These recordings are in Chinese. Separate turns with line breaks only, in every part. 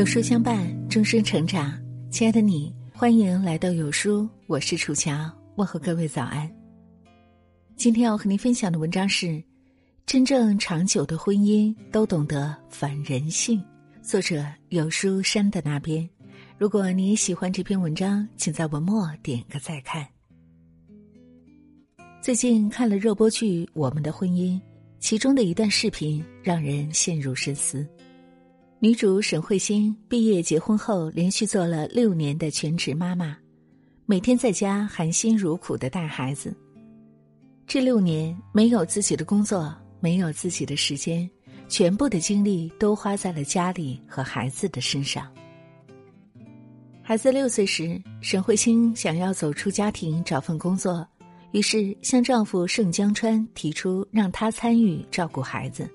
有书相伴，终身成长。亲爱的你，欢迎来到有书，我是楚乔，问候各位早安。今天要和您分享的文章是：真正长久的婚姻都懂得反人性。作者有书山的那边。如果你喜欢这篇文章，请在文末点个再看。最近看了热播剧《我们的婚姻》，其中的一段视频让人陷入深思。女主沈慧欣毕业结婚后，连续做了六年的全职妈妈，每天在家含辛茹苦的带孩子。这六年没有自己的工作，没有自己的时间，全部的精力都花在了家里和孩子的身上。孩子六岁时，沈慧欣想要走出家庭找份工作，于是向丈夫盛江川提出让他参与照顾孩子。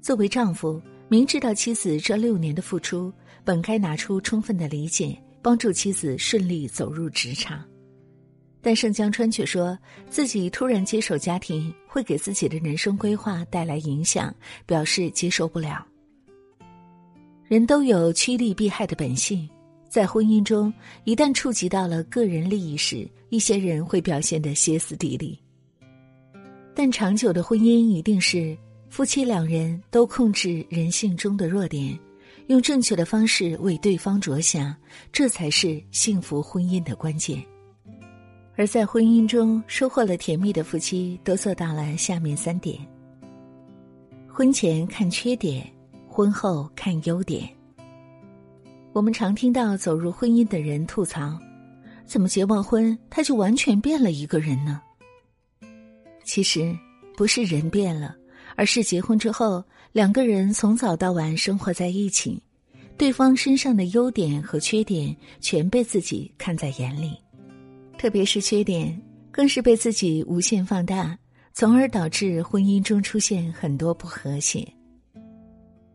作为丈夫。明知道妻子这六年的付出，本该拿出充分的理解，帮助妻子顺利走入职场，但盛江川却说自己突然接手家庭会给自己的人生规划带来影响，表示接受不了。人都有趋利避害的本性，在婚姻中，一旦触及到了个人利益时，一些人会表现得歇斯底里。但长久的婚姻一定是。夫妻两人都控制人性中的弱点，用正确的方式为对方着想，这才是幸福婚姻的关键。而在婚姻中收获了甜蜜的夫妻，都做到了下面三点：婚前看缺点，婚后看优点。我们常听到走入婚姻的人吐槽：“怎么结完婚他就完全变了一个人呢？”其实，不是人变了。而是结婚之后，两个人从早到晚生活在一起，对方身上的优点和缺点全被自己看在眼里，特别是缺点，更是被自己无限放大，从而导致婚姻中出现很多不和谐。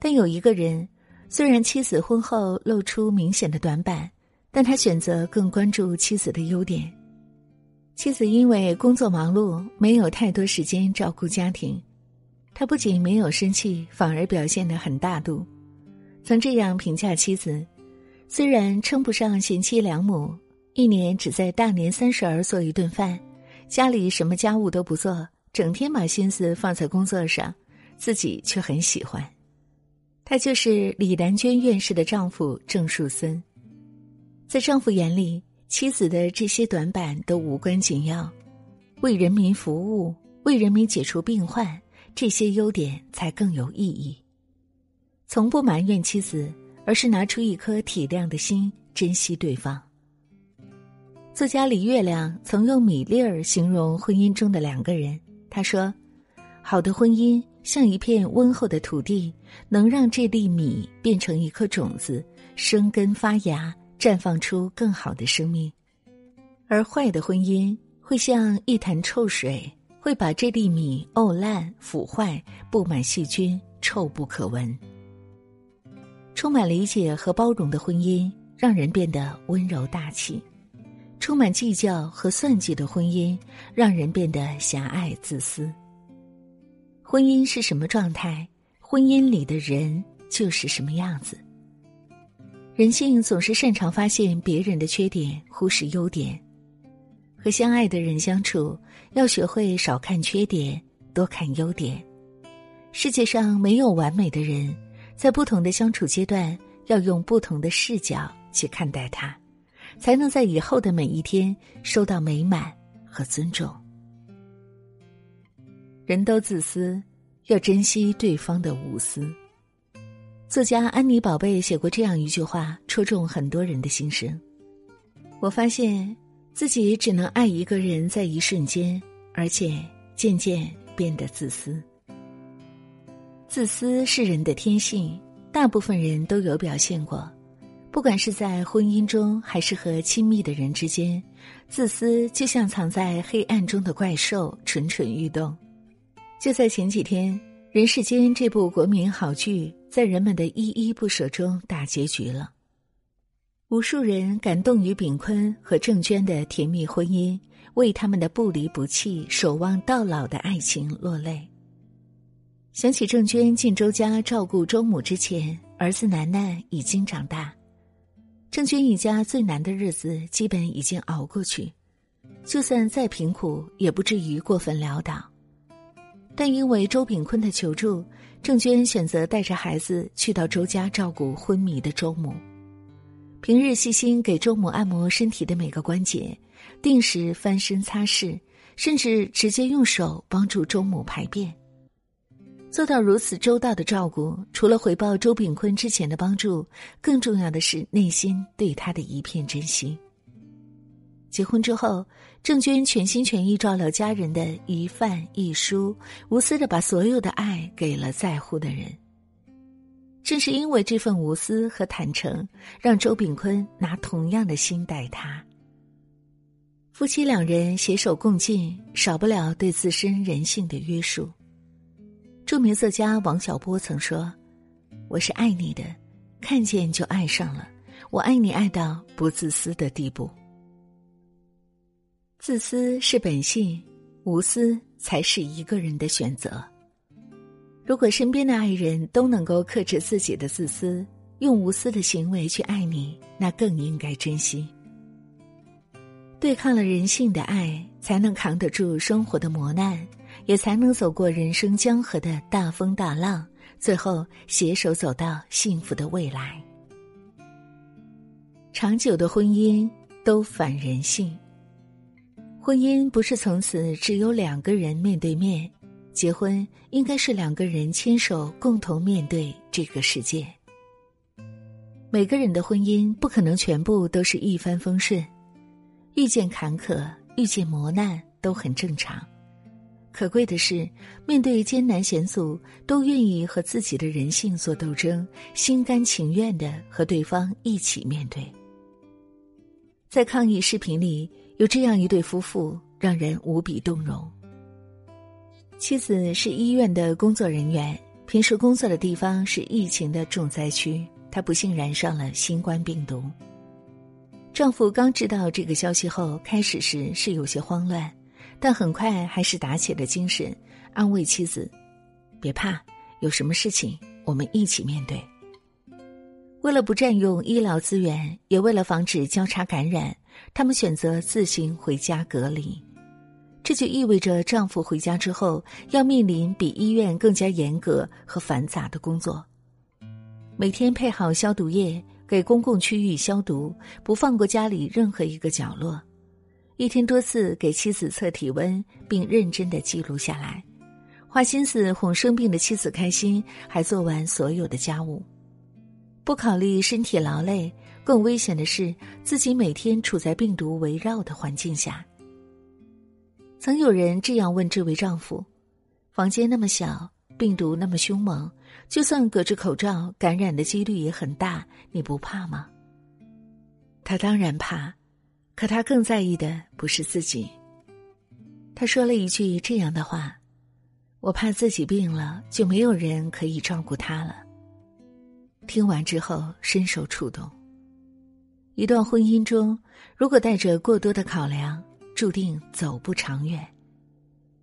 但有一个人，虽然妻子婚后露出明显的短板，但他选择更关注妻子的优点。妻子因为工作忙碌，没有太多时间照顾家庭。他不仅没有生气，反而表现得很大度，曾这样评价妻子：虽然称不上贤妻良母，一年只在大年三十儿做一顿饭，家里什么家务都不做，整天把心思放在工作上，自己却很喜欢。他就是李兰娟院士的丈夫郑树森。在丈夫眼里，妻子的这些短板都无关紧要，为人民服务，为人民解除病患。这些优点才更有意义。从不埋怨妻子，而是拿出一颗体谅的心，珍惜对方。作家李月亮曾用米粒儿形容婚姻中的两个人，他说：“好的婚姻像一片温厚的土地，能让这粒米变成一颗种子，生根发芽，绽放出更好的生命；而坏的婚姻会像一潭臭水。”会把这粒米沤烂、腐坏，布满细菌，臭不可闻。充满理解和包容的婚姻，让人变得温柔大气；充满计较和算计的婚姻，让人变得狭隘自私。婚姻是什么状态，婚姻里的人就是什么样子。人性总是擅长发现别人的缺点，忽视优点。和相爱的人相处，要学会少看缺点，多看优点。世界上没有完美的人，在不同的相处阶段，要用不同的视角去看待他，才能在以后的每一天收到美满和尊重。人都自私，要珍惜对方的无私。作家安妮宝贝写过这样一句话，戳中很多人的心声。我发现。自己只能爱一个人在一瞬间，而且渐渐变得自私。自私是人的天性，大部分人都有表现过，不管是在婚姻中还是和亲密的人之间，自私就像藏在黑暗中的怪兽，蠢蠢欲动。就在前几天，《人世间》这部国民好剧在人们的依依不舍中大结局了。无数人感动于炳坤和郑娟的甜蜜婚姻，为他们的不离不弃、守望到老的爱情落泪。想起郑娟进周家照顾周母之前，儿子楠楠已经长大，郑娟一家最难的日子基本已经熬过去，就算再贫苦，也不至于过分潦倒。但因为周炳坤的求助，郑娟选择带着孩子去到周家照顾昏迷的周母。平日细心给周母按摩身体的每个关节，定时翻身擦拭，甚至直接用手帮助周母排便。做到如此周到的照顾，除了回报周炳坤之前的帮助，更重要的是内心对他的一片真心。结婚之后，郑娟全心全意照料家人的一饭一蔬，无私的把所有的爱给了在乎的人。正是因为这份无私和坦诚，让周炳坤拿同样的心待他。夫妻两人携手共进，少不了对自身人性的约束。著名作家王小波曾说：“我是爱你的，看见就爱上了。我爱你爱到不自私的地步。自私是本性，无私才是一个人的选择。如果身边的爱人都能够克制自己的自私，用无私的行为去爱你，那更应该珍惜。对抗了人性的爱，才能扛得住生活的磨难。”也才能走过人生江河的大风大浪，最后携手走到幸福的未来。长久的婚姻都反人性。婚姻不是从此只有两个人面对面，结婚应该是两个人牵手共同面对这个世界。每个人的婚姻不可能全部都是一帆风顺，遇见坎坷、遇见磨难都很正常。可贵的是，面对艰难险阻，都愿意和自己的人性做斗争，心甘情愿的和对方一起面对。在抗议视频里，有这样一对夫妇，让人无比动容。妻子是医院的工作人员，平时工作的地方是疫情的重灾区，她不幸染上了新冠病毒。丈夫刚知道这个消息后，开始时是有些慌乱。但很快还是打起了精神，安慰妻子：“别怕，有什么事情我们一起面对。”为了不占用医疗资源，也为了防止交叉感染，他们选择自行回家隔离。这就意味着丈夫回家之后要面临比医院更加严格和繁杂的工作，每天配好消毒液，给公共区域消毒，不放过家里任何一个角落。一天多次给妻子测体温，并认真的记录下来，花心思哄生病的妻子开心，还做完所有的家务，不考虑身体劳累。更危险的是，自己每天处在病毒围绕的环境下。曾有人这样问这位丈夫：“房间那么小，病毒那么凶猛，就算隔着口罩，感染的几率也很大，你不怕吗？”他当然怕。可他更在意的不是自己。他说了一句这样的话：“我怕自己病了，就没有人可以照顾他了。”听完之后深受触动。一段婚姻中，如果带着过多的考量，注定走不长远。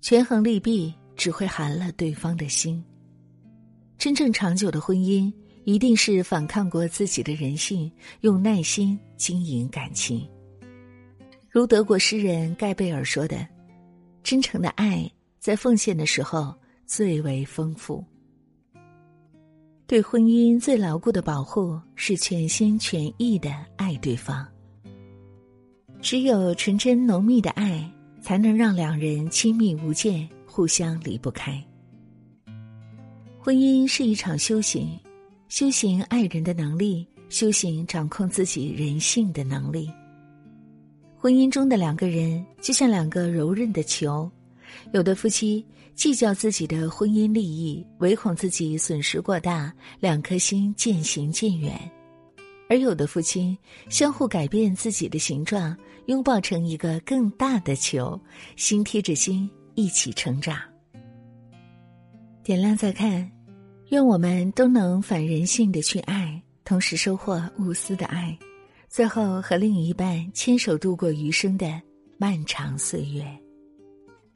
权衡利弊，只会寒了对方的心。真正长久的婚姻，一定是反抗过自己的人性，用耐心经营感情。如德国诗人盖贝尔说的：“真诚的爱在奉献的时候最为丰富。”对婚姻最牢固的保护是全心全意的爱对方。只有纯真浓密的爱，才能让两人亲密无间，互相离不开。婚姻是一场修行，修行爱人的能力，修行掌控自己人性的能力。婚姻中的两个人就像两个柔韧的球，有的夫妻计较自己的婚姻利益，唯恐自己损失过大，两颗心渐行渐远；而有的夫妻相互改变自己的形状，拥抱成一个更大的球，心贴着心一起成长。点亮再看，愿我们都能反人性的去爱，同时收获无私的爱。最后，和另一半牵手度过余生的漫长岁月。